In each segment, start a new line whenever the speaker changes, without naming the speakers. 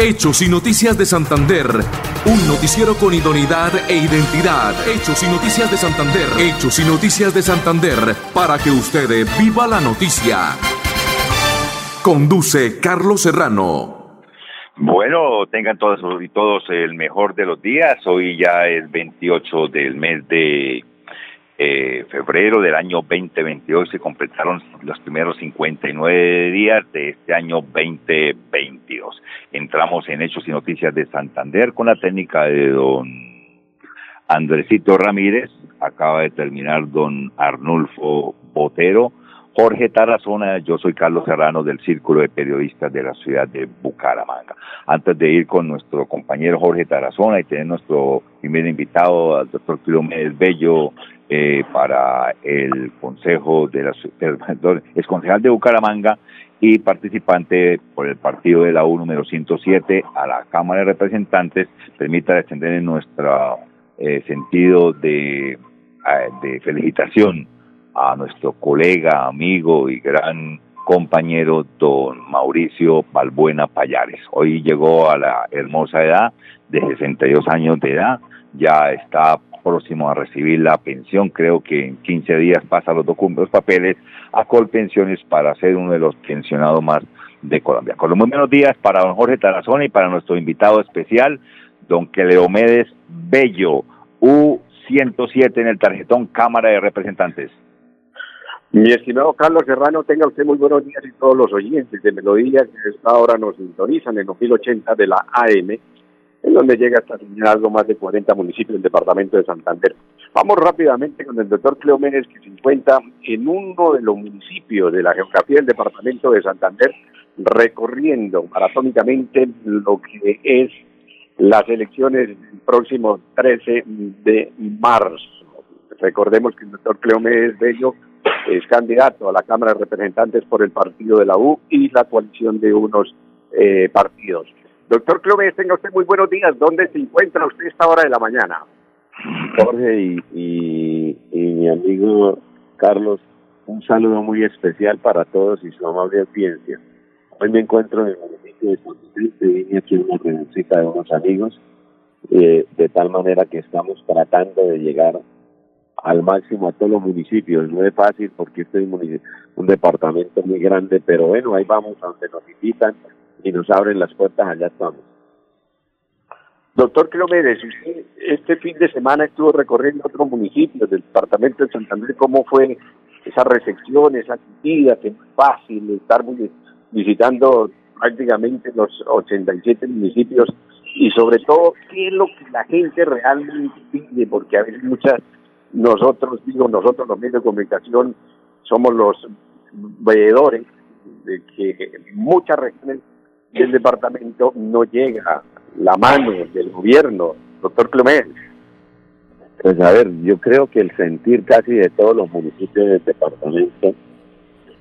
Hechos y Noticias de Santander. Un noticiero con idoneidad e identidad. Hechos y Noticias de Santander. Hechos y Noticias de Santander. Para que usted viva la noticia. Conduce Carlos Serrano.
Bueno, tengan todos y todos el mejor de los días. Hoy ya es 28 del mes de eh, febrero del año 2022 se completaron los primeros 59 días de este año 2022. Entramos en Hechos y Noticias de Santander con la técnica de don Andresito Ramírez, acaba de terminar don Arnulfo Botero, Jorge Tarazona, yo soy Carlos Serrano del Círculo de Periodistas de la ciudad de Bucaramanga. Antes de ir con nuestro compañero Jorge Tarazona y tener nuestro primer invitado, al doctor Clómenes Bello, eh, para el Consejo de la es concejal de Bucaramanga y participante por el partido de la U número 107 a la Cámara de Representantes, permita extender en nuestro eh, sentido de, eh, de felicitación a nuestro colega, amigo y gran compañero don Mauricio Balbuena Payares. Hoy llegó a la hermosa edad de 62 años de edad, ya está próximo a recibir la pensión, creo que en 15 días pasa los documentos, los papeles a Colpensiones para ser uno de los pensionados más de Colombia. Con los muy buenos días para don Jorge Tarazona y para nuestro invitado especial, don Cleomedes Bello, U107 en el tarjetón Cámara de Representantes.
Mi estimado Carlos Serrano, tenga usted muy buenos días y todos los oyentes de Melodía que a esta hora nos sintonizan en 2080 de la AM, en donde llega hasta algo más de 40 municipios del departamento de Santander. Vamos rápidamente con el doctor Cleómenes, que se encuentra en uno de los municipios de la geografía del departamento de Santander, recorriendo maratónicamente lo que es las elecciones del próximo 13 de marzo. Recordemos que el doctor Cleómenes Bello es candidato a la Cámara de Representantes por el partido de la U y la coalición de unos eh, partidos. Doctor Clóvis, tenga usted muy buenos días. ¿Dónde se encuentra usted esta hora de la mañana?
Jorge y, mi amigo Carlos, un saludo muy especial para todos y su amable audiencia. Hoy me encuentro en el municipio de San vine aquí una reunión de unos amigos, eh, de tal manera que estamos tratando de llegar al máximo a todos los municipios. No es fácil porque este es un, departamento muy grande, pero bueno, ahí vamos a donde nos invitan y nos abren las puertas, allá estamos.
Doctor Clomedes, usted este fin de semana estuvo recorriendo otros municipios del departamento de Santander. ¿Cómo fue esa recepción, esa actividad? Que fácil estar visitando prácticamente los 87 municipios y sobre todo, ¿qué es lo que la gente realmente pide? Porque a veces muchas nosotros, digo nosotros los medios de comunicación, somos los veedores de que muchas regiones del departamento no llega la mano del gobierno, doctor Clemente.
Pues a ver, yo creo que el sentir casi de todos los municipios del departamento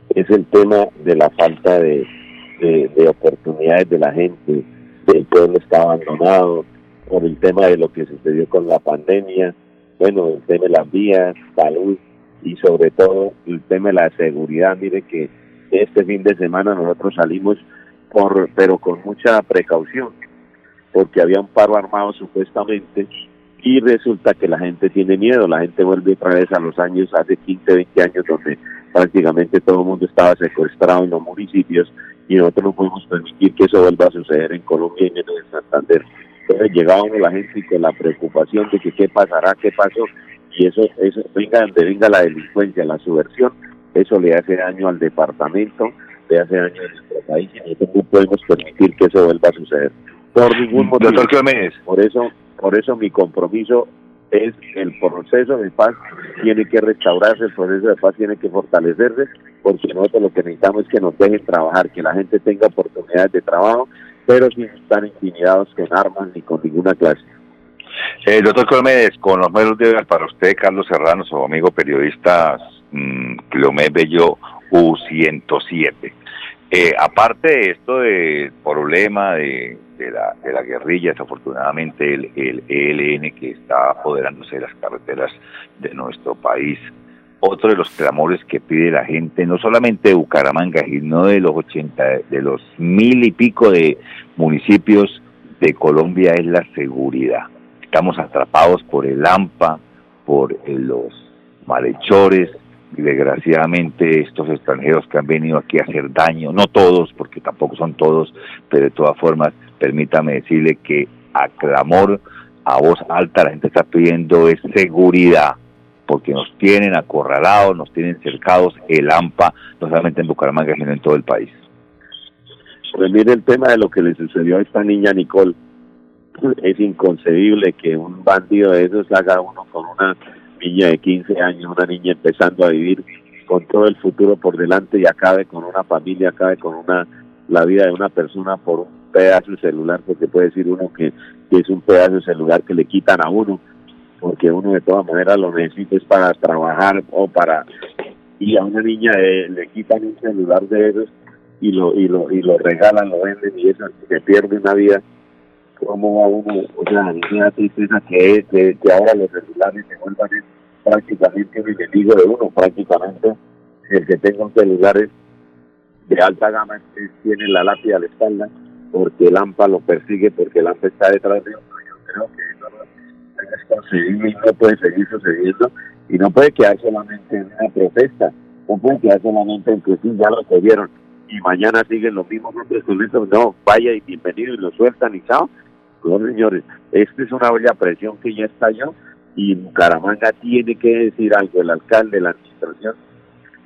es el tema de la falta de, de oportunidades de la gente, el pueblo está abandonado por el tema de lo que sucedió con la pandemia, bueno, el tema de las vías, salud y sobre todo el tema de la seguridad. Mire que este fin de semana nosotros salimos por, pero con mucha precaución, porque había un paro armado supuestamente y resulta que la gente tiene miedo, la gente vuelve otra vez a los años, hace 15, 20 años, donde prácticamente todo el mundo estaba secuestrado en los municipios y nosotros no podemos permitir que eso vuelva a suceder en Colombia y en Santander. Entonces llegábamos la gente con la preocupación de que qué pasará, qué pasó, y eso, eso venga donde venga la delincuencia, la subversión, eso le hace daño al departamento, le hace daño a nuestro país y nosotros no podemos permitir que eso vuelva a suceder. Por ningún mm, motivo. Por eso, por eso mi compromiso es el proceso de paz tiene que restaurarse, el proceso de paz tiene que fortalecerse, porque nosotros lo que necesitamos es que nos dejen trabajar, que la gente tenga oportunidades de trabajo pero sin estar intimidados con armas ni con ninguna clase.
Eh, doctor Colomedes, con los medios de para usted, Carlos Serrano, su amigo periodista mmm, Bello U107. Eh, aparte de esto del problema de, la, de la guerrilla, desafortunadamente el, el ELN que está apoderándose de las carreteras de nuestro país, otro de los clamores que pide la gente, no solamente de Bucaramanga, sino de los 80, de los mil y pico de municipios de Colombia es la seguridad. Estamos atrapados por el AMPA, por los malhechores, y desgraciadamente estos extranjeros que han venido aquí a hacer daño, no todos, porque tampoco son todos, pero de todas formas, permítame decirle que a clamor, a voz alta, la gente está pidiendo es seguridad, porque nos tienen acorralados, nos tienen cercados el AMPA, no solamente en Bucaramanga, sino en todo el país.
Pues mire el tema de lo que le sucedió a esta niña Nicole. Es inconcebible que un bandido de esos haga uno con una niña de 15 años, una niña empezando a vivir con todo el futuro por delante y acabe con una familia, acabe con una la vida de una persona por un pedazo de celular, porque puede decir uno que, es un pedazo de celular que le quitan a uno, porque uno de todas maneras lo necesita es para trabajar o para y a una niña le quitan un celular de esos y lo y lo y lo regalan, lo venden y eso se pierde una vida como a uno, o sea, una tristeza que, que, ahora los celulares se vuelvan prácticamente un enemigo de uno, prácticamente el que tenga un celular de alta gama tiene la lápida a la espalda porque el AMPA lo persigue, porque el AMPA está detrás de uno. Yo creo que eso es y no puede seguir sucediendo y no puede quedar solamente en una protesta, no puede quedar solamente en que sí, ya lo vieron y mañana siguen los mismos hombres eso, no, vaya y bienvenido y lo sueltan y chao. No, señores, esta es una olla presión que ya estalló y Bucaramanga tiene que decir algo, el alcalde, la administración,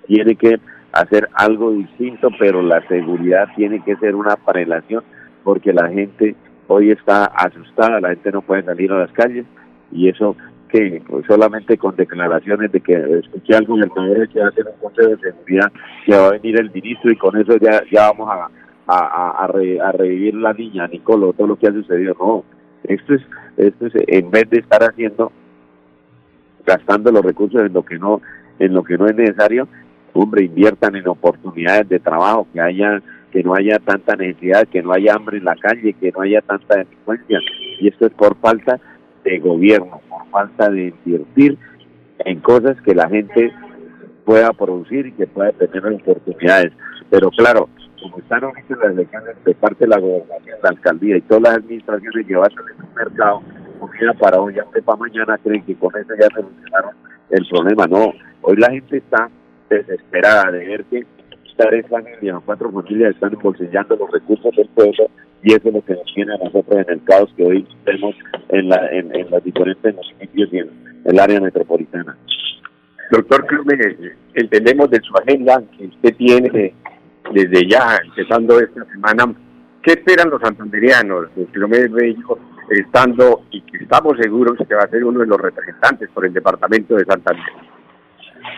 tiene que hacer algo distinto, pero la seguridad tiene que ser una prelación porque la gente hoy está asustada, la gente no puede salir a las calles y eso que pues, solamente con declaraciones de que escuché algo en el que va a hacer un consejo de seguridad que va a venir el ministro y con eso ya ya vamos a a, a, revivir la niña, Nicolo, todo lo que ha sucedido. No, esto es, esto es en vez de estar haciendo, gastando los recursos en lo que no, en lo que no es necesario, hombre, inviertan en oportunidades de trabajo, que haya, que no haya tanta necesidad, que no haya hambre en la calle, que no haya tanta delincuencia. Y esto es por falta de gobierno, por falta de invertir en cosas que la gente pueda producir y que pueda tener oportunidades. Pero claro, como están ahorita las elecciones de parte de la gobernación, la alcaldía y todas las administraciones llevarse en un mercado comida para hoy, antes para mañana, creen que con eso ya solucionaron el problema. No, hoy la gente está desesperada de ver que tres familias cuatro familias están embolsillando los recursos del pueblo y eso es lo que nos tiene a nosotros en el caos que hoy vemos en, la, en, los diferentes municipios y en el área metropolitana.
Doctor Clube, entendemos de su agenda que usted tiene desde ya, empezando esta semana, ¿qué esperan los santanderianos? Filomeno Bello, estando y que estamos seguros que va a ser uno de los representantes por el departamento de Santander.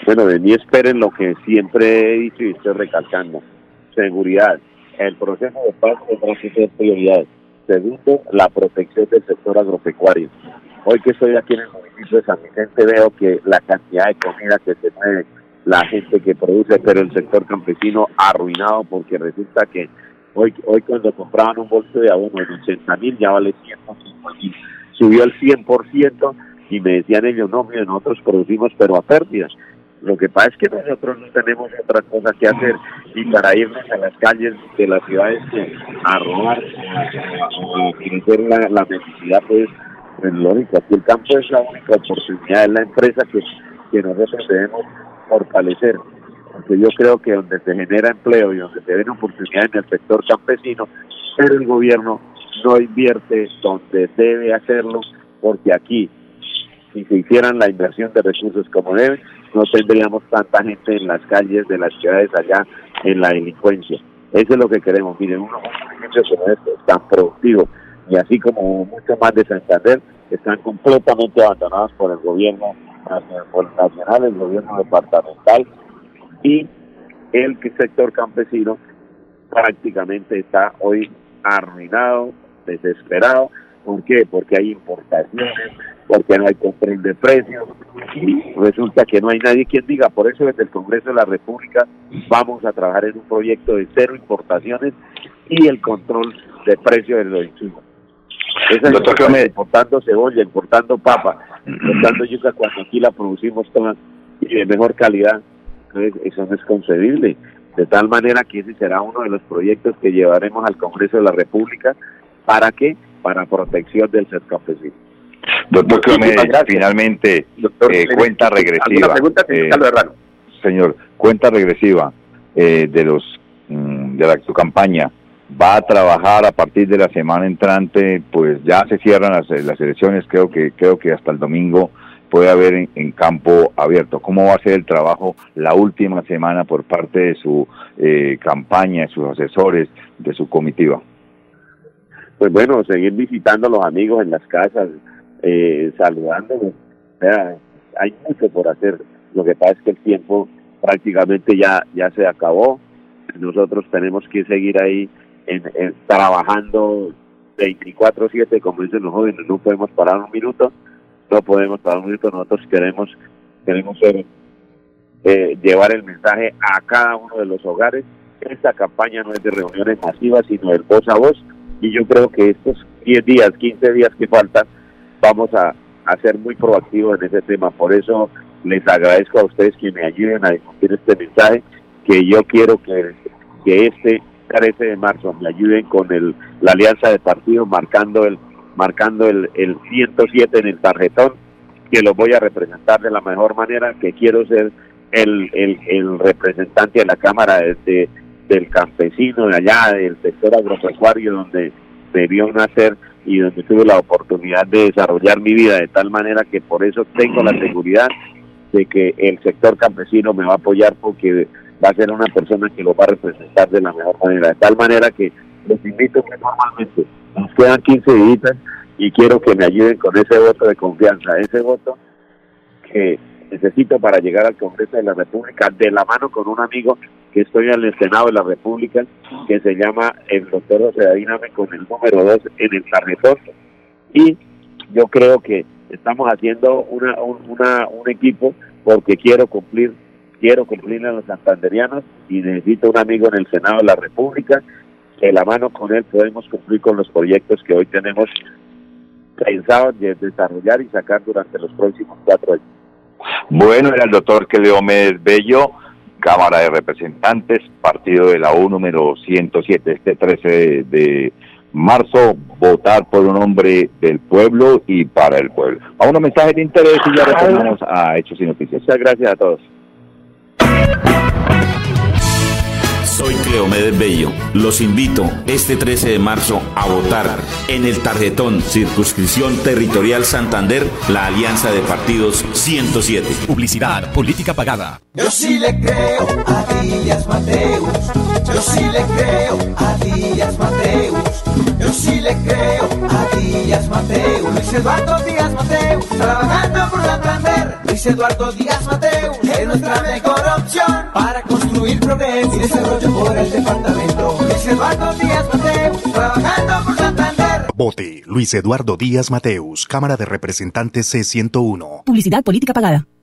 Bueno, de mí esperen lo que siempre he dicho y estoy recalcando. Seguridad. El proceso de paz es ser prioridad. Segundo, la protección del sector agropecuario. Hoy que estoy aquí en el municipio de San Vicente veo que la cantidad de comida que se mueve la gente que produce, pero el sector campesino arruinado porque resulta que hoy hoy cuando compraban un bolso de abono en 80 mil ya vale 105 mil, subió al 100% y me decían ellos, no, mire, nosotros producimos pero a pérdidas. Lo que pasa es que nosotros no tenemos otra cosa que hacer y para irnos a las calles de las ciudades a robar o a, crecer la, la necesidad, pues, pues lógico, aquí el campo es la única oportunidad, es la empresa que, que nosotros debemos fortalecer, porque yo creo que donde se genera empleo y donde se ven oportunidades en el sector campesino, pero el gobierno no invierte donde debe hacerlo, porque aquí, si se hicieran la inversión de recursos como debe, no tendríamos tanta gente en las calles de las ciudades allá en la delincuencia. Eso es lo que queremos. Miren, unos municipios como estos tan productivos y así como mucho más de Santander están completamente abandonados por el gobierno nacional, el gobierno departamental y el sector campesino prácticamente está hoy arruinado, desesperado. ¿Por qué? Porque hay importaciones, porque no hay control de precios y resulta que no hay nadie quien diga. Por eso desde el Congreso de la República vamos a trabajar en un proyecto de cero importaciones y el control de precios de los insumos. Esa es importando cebolla, importando papa, importando yuca cuando aquí la producimos toda y de mejor calidad. Entonces, eso no es concebible. De tal manera que ese será uno de los proyectos que llevaremos al Congreso de la República. ¿Para qué? Para protección del ser campesino.
Doctor finalmente, eh, cuenta regresiva. Pregunta, eh, señor, cuenta regresiva eh, de los mm, de la, su campaña. Va a trabajar a partir de la semana entrante, pues ya se cierran las, las elecciones, creo que creo que hasta el domingo puede haber en, campo abierto. ¿Cómo va a ser el trabajo la última semana por parte de su eh, campaña, de sus asesores, de su comitiva?
Pues bueno, seguir visitando a los amigos en las casas, eh, saludándolos. O sea, hay mucho por hacer. Lo que pasa es que el tiempo prácticamente ya, ya se acabó. Nosotros tenemos que seguir ahí en, trabajando 24/7, como dicen los jóvenes, no podemos parar un minuto no podemos parar un minuto, nosotros queremos, queremos ser, eh, llevar el mensaje a cada uno de los hogares. Esta campaña no es de reuniones masivas, sino de voz a voz, y yo creo que estos 10 días, 15 días que faltan, vamos a, a ser muy proactivos en ese tema. Por eso les agradezco a ustedes que me ayuden a difundir este mensaje, que yo quiero que, que este 13 de marzo. Me ayuden con el, la alianza de partidos marcando el marcando el, el 107 en el tarjetón, que lo voy a representar de la mejor manera, que quiero ser el, el, representante de la Cámara de, del campesino de allá, del sector agropecuario, donde debió nacer y donde tuve la oportunidad de desarrollar mi vida de tal manera que por eso tengo la seguridad de que el sector campesino me va a apoyar porque va a ser una persona que lo va a representar de la mejor manera, de tal manera que los invito que normalmente nos quedan 15 días y quiero que me ayuden con ese voto de confianza, ese voto que necesito para llegar al Congreso de la República de la mano con un amigo que estoy en el Senado de la República que se llama el doctor José con el número 2 en el tarjetón y yo creo que estamos haciendo una, un, una, un equipo porque quiero cumplir quiero cumplir a los santanderianos y necesito un amigo en el Senado de la República de la mano con él podemos cumplir con los proyectos que hoy tenemos pensados de desarrollar y sacar durante los próximos cuatro años.
Bueno, era el doctor Méndez Bello, Cámara de Representantes, partido de la U número 107, este 13 de, marzo, votar por un hombre del pueblo y para el pueblo. A unos mensajes de interés y ya retornamos a Hechos y Noticias.
Muchas gracias a todos.
Soy Cleomedes Bello. Los invito este 13 de marzo a votar en el tarjetón Circunscripción Territorial Santander, la Alianza de Partidos 107.
Publicidad, política pagada.
Yo sí le creo a Díaz Mateus. Yo sí le creo a Díaz Mateus. Yo sí le creo a Díaz Mateus. Luis Eduardo Díaz Mateus, trabajando por Santander. Luis Eduardo Díaz Mateus es nuestra mejor opción para construir progreso y desarrollo por el departamento. Luis Eduardo Díaz Mateus, trabajando por Santander.
Vote Luis Eduardo Díaz Mateus, Cámara de Representantes C101.
Publicidad política pagada.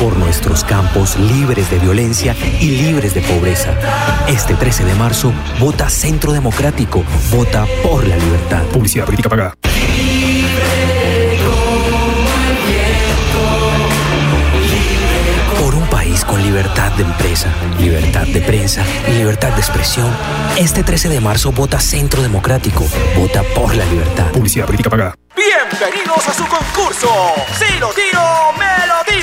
Por nuestros campos libres de violencia y libres de pobreza. Este 13 de marzo, vota Centro Democrático, vota por la libertad.
Publicidad política pagada.
Por un país con libertad de empresa, libertad de prensa y libertad de expresión, este 13 de marzo vota Centro Democrático, vota por la libertad.
Publicidad política pagada.
Bienvenidos a su concurso. Si lo tiro, me lo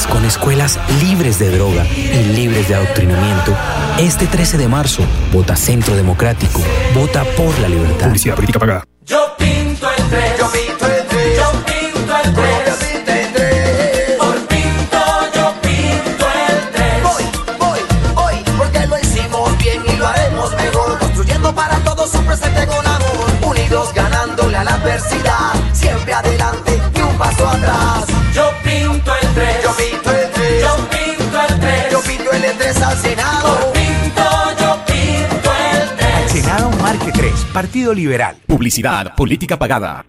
País con escuelas libres de droga y libres de adoctrinamiento, este 13 de marzo, vota Centro Democrático, vota por la libertad.
Publicidad política pagada.
Yo pinto el 3, yo pinto el 3, yo pinto el 3, Por pinto, yo pinto el 3.
Voy, voy, voy, porque lo hicimos bien y lo haremos mejor. Construyendo para todos un presente con amor. Unidos ganándole a la adversidad. Siempre adelante y un paso atrás.
Pinto el 3
al Senado.
Por pinto, yo pinto el 3.
Senado Marque 3, Partido Liberal.
Publicidad política pagada.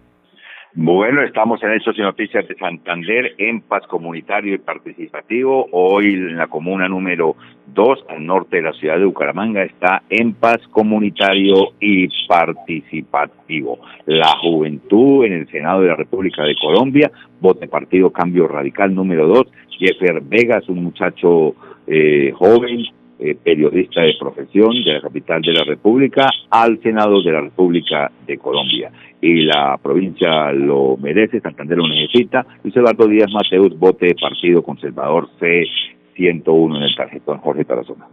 Bueno, estamos en Hechos y Noticias de Santander, en Paz Comunitario y Participativo. Hoy en la comuna número 2, al norte de la ciudad de Bucaramanga, está en Paz Comunitario y Participativo. La juventud en el Senado de la República de Colombia, vote Partido Cambio Radical número 2. Jeffer Vega es un muchacho eh, joven, eh, periodista de profesión de la capital de la República al Senado de la República de Colombia. Y la provincia lo merece, Santander lo necesita. Luis Eduardo Díaz Mateus, vote Partido Conservador C101 en el tarjetón. Jorge Tarazona.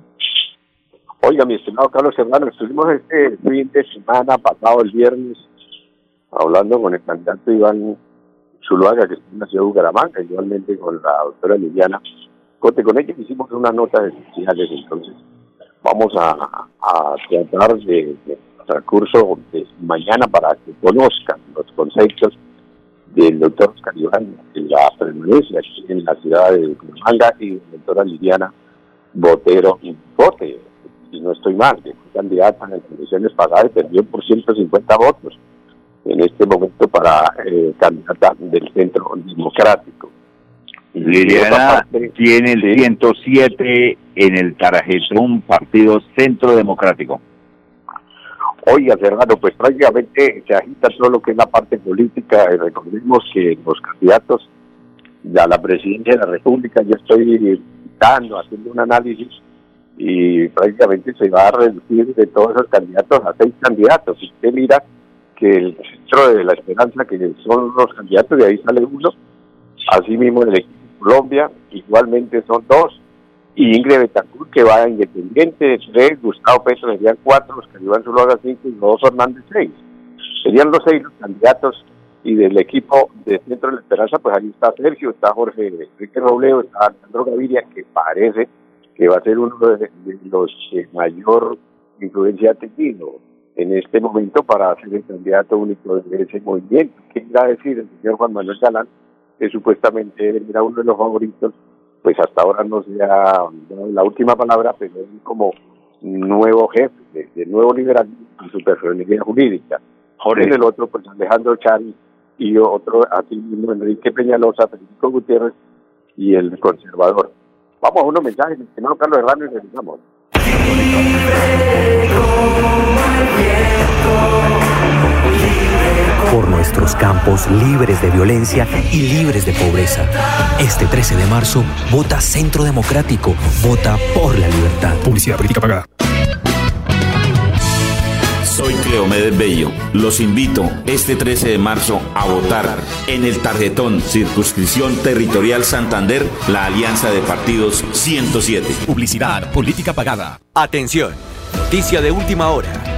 Oiga, mi estimado Carlos Hermano, estuvimos este fin de semana pasado, el viernes, hablando con el candidato Iván Zuluaga, que la ciudad de Bucaramanga, igualmente con la doctora Liliana Cote. Con ella hicimos unas notas especiales, entonces vamos a, tratar de, de transcurso de mañana para que conozcan los conceptos del doctor Oscar Iván en la permanencia en la ciudad de Bucaramanga y la doctora Liliana Botero y Bote, si no estoy mal, fue candidata en las elecciones pasadas y perdió por 150 votos en este momento para eh, candidata del Centro Democrático.
Liliana tiene el 107 en el tarjetón Partido Centro Democrático.
Oiga, Fernando, pues prácticamente se agita todo lo que es la parte política. y Recordemos que los candidatos a la presidencia de la República, yo estoy dando, haciendo un análisis y prácticamente se va a reducir de todos esos candidatos a seis candidatos. Si usted mira que el centro de la esperanza, que son los candidatos, de ahí sale uno, así mismo el equipo Colombia, igualmente son dos, y Ingrid Betancourt que va a Independiente, tres, Gustavo Petro serían cuatro, los que Iván Zuluaga cinco y Rodolfo Hernández seis. Serían los seis los candidatos y del equipo de Centro de la Esperanza, pues ahí está Sergio, está Jorge Enrique Robledo, está Alejandro Gaviria, que parece que va a ser uno de, los que mayor influencia ha tenido en este momento para ser el candidato único de ese movimiento. ¿Qué irá a decir el señor Juan Manuel Galán, que supuestamente era uno de los favoritos? Pues hasta ahora no se ha dado la última palabra, pero es como nuevo jefe de, de nuevo liberalismo y su personalidad jurídica.
Jorge.
En el otro, pues Alejandro Chari y otro, aquí mismo Enrique Peñalosa, Federico Gutiérrez y el conservador. Vamos a unos mensajes, mi estimado Carlos Herrano, y regresamos.
Por nuestros campos libres de violencia y libres de pobreza. Este 13 de marzo, vota Centro Democrático, vota por la libertad.
Publicidad política pagada.
Soy Cleomedes Bello. Los invito este 13 de marzo a votar en el tarjetón Circunscripción Territorial Santander, la alianza de partidos 107.
Publicidad política pagada.
Atención, noticia de última hora.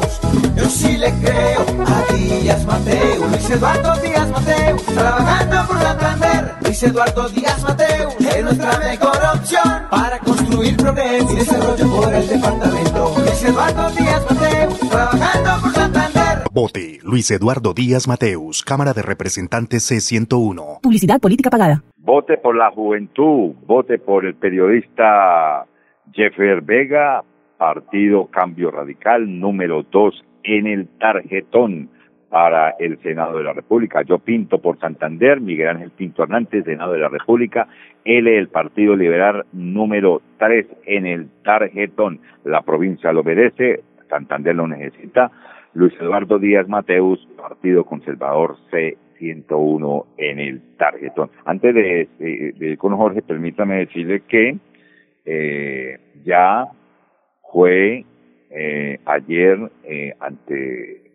Sí le creo a Díaz Mateus. Luis Eduardo Díaz Mateus. Trabajando por Santander. Luis Eduardo Díaz Mateus. Es nuestra mejor opción para construir progreso y desarrollo por el departamento. Luis Eduardo Díaz Mateus. Trabajando por Santander.
Vote Luis Eduardo Díaz Mateus, Cámara de Representantes C101.
Publicidad política pagada.
Vote por la juventud, vote por el periodista Jeffer Vega, Partido Cambio Radical número 2 en el tarjetón para el Senado de la República. Yo pinto por Santander, Miguel Ángel Pinto Hernández, Senado de la República, L, el Partido Liberal número 3 en el tarjetón. La provincia lo merece, Santander lo necesita. Luis Eduardo Díaz Mateus, Partido Conservador C101 en el tarjetón. Antes de, ir con Jorge, permítame decirle que eh, ya fue eh, ayer eh, ante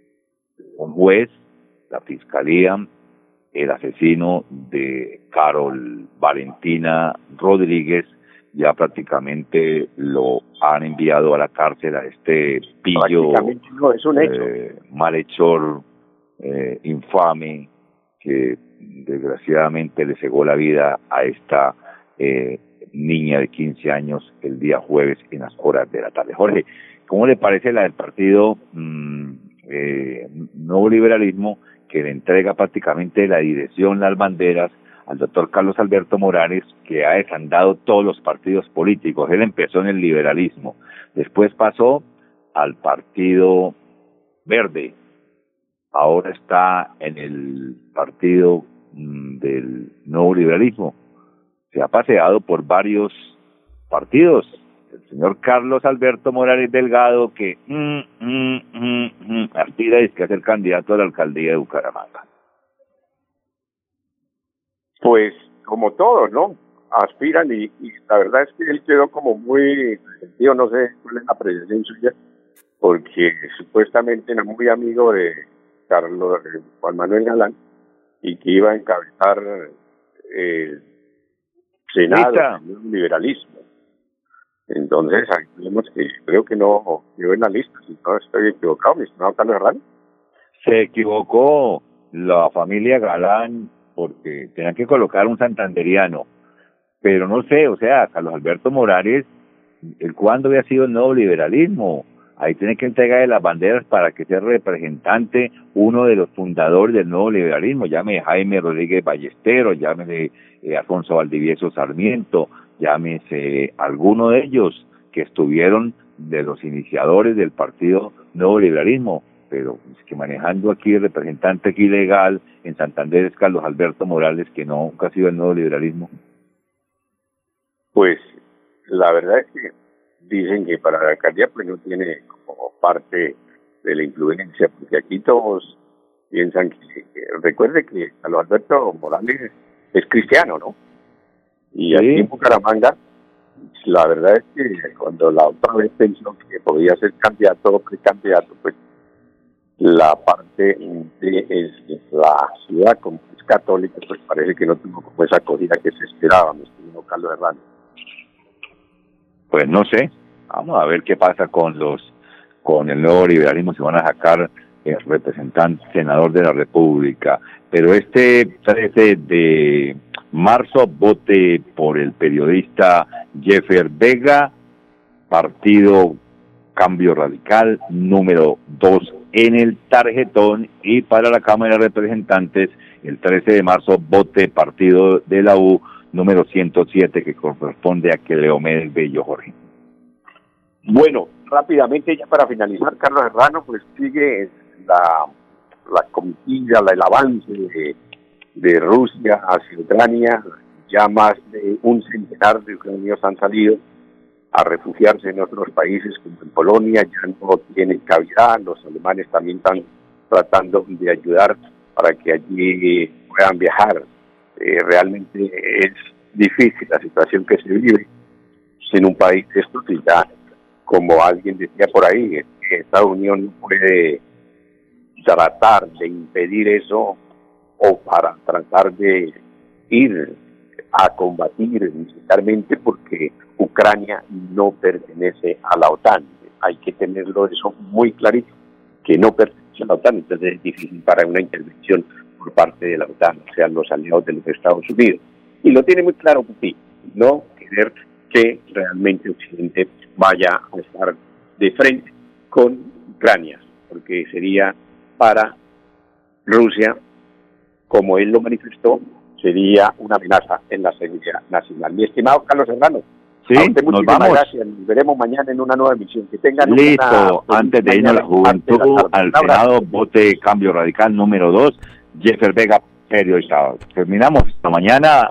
un juez, la fiscalía, el asesino de Carol Valentina Rodríguez, ya prácticamente lo han enviado a la cárcel a este pillo
no, es un hecho.
Eh, malhechor eh, infame que desgraciadamente le cegó la vida a esta eh, niña de 15 años el día jueves en las horas de la tarde. Jorge, ¿cómo le parece la del partido mm, eh, Nuevo Liberalismo que le entrega prácticamente la dirección, las banderas al doctor Carlos Alberto Morales, que ha desandado todos los partidos políticos. Él empezó en el liberalismo, después pasó al Partido Verde, ahora está en el Partido mm, del Nuevo Liberalismo. Se ha paseado por varios partidos, señor Carlos Alberto Morales Delgado, que mm, mm, mm, mm, aspira es que a ser candidato a la alcaldía de Bucaramanga.
Pues como todos, ¿no? Aspiran y, y, la verdad es que él quedó como muy yo no sé cuál es la presencia suya, porque supuestamente era muy amigo de Carlos Juan Manuel Galán y que iba a encabezar el Senado del liberalismo. Entonces, vemos que creo que no yo en la lista, si no estoy equivocado, mi estimado Carlos Herrán.
Se equivocó la familia Galán porque tenían que colocar un santanderiano. Pero no sé, o sea, Carlos Alberto Morales, el cuándo había sido el nuevo liberalismo. Ahí tiene que entregar las banderas para que sea representante uno de los fundadores del nuevo liberalismo, llame Jaime Rodríguez Ballestero, llámese eh, Alfonso Valdivieso Sarmiento, llámese alguno de ellos que estuvieron de los iniciadores del partido Nuevo Liberalismo, pero que manejando aquí el representante aquí legal en Santander es Carlos Alberto Morales, que no, nunca ha sido el Nuevo Liberalismo.
Pues la verdad es que dicen que para la alcaldía pues no tiene como parte de la influencia, porque aquí todos piensan que, recuerde que Carlos Alberto Morales es cristiano, ¿no? Y aquí en Bucaramanga, la verdad es que cuando la otra vez pensó que podía ser candidato o precandidato, pues la parte de, la ciudad como es católica, pues parece que no tuvo como esa acogida que se esperaba, mi estimado Carlos Hernández.
Pues no sé, vamos a ver qué pasa con los con el nuevo liberalismo, si van a sacar el representante senador de la República. Pero este 13 de marzo vote por el periodista Jeffer Vega, partido Cambio Radical número 2 en el tarjetón y para la Cámara de Representantes el 13 de marzo vote partido de la U número 107 que corresponde a que Leomedes Bello Jorge.
Bueno, rápidamente ya para finalizar, Carlos Herrano, pues sigue la, la comitiva, el avance de Rusia hacia Ucrania, ya más de un centenar de ucranianos han salido a refugiarse en otros países como en Polonia, ya no tienen cavidad, los alemanes también están tratando de ayudar para que allí puedan viajar. Eh, realmente es difícil la situación que se vive en un país de como alguien decía por ahí, Estados Unidos no puede tratar de impedir eso o para tratar de ir a combatir militarmente porque Ucrania no pertenece a la OTAN. Hay que tenerlo eso muy clarito, que no pertenece a la OTAN, entonces es difícil para una intervención por parte de la OTAN, o sea, los aliados de los Estados Unidos. Y lo tiene muy claro Putin, no querer que realmente Occidente vaya a estar de frente con Ucrania, porque sería para Rusia como él lo manifestó, sería una amenaza en la seguridad nacional. Mi estimado Carlos Hermano, Sí, nos vamos. Gracias. Nos veremos mañana en una nueva emisión. Que tengan
Listo, antes de irnos a la juventud, al Senado, vote Cambio Radical número 2, Jeffer Vega, periodista. Terminamos esta mañana.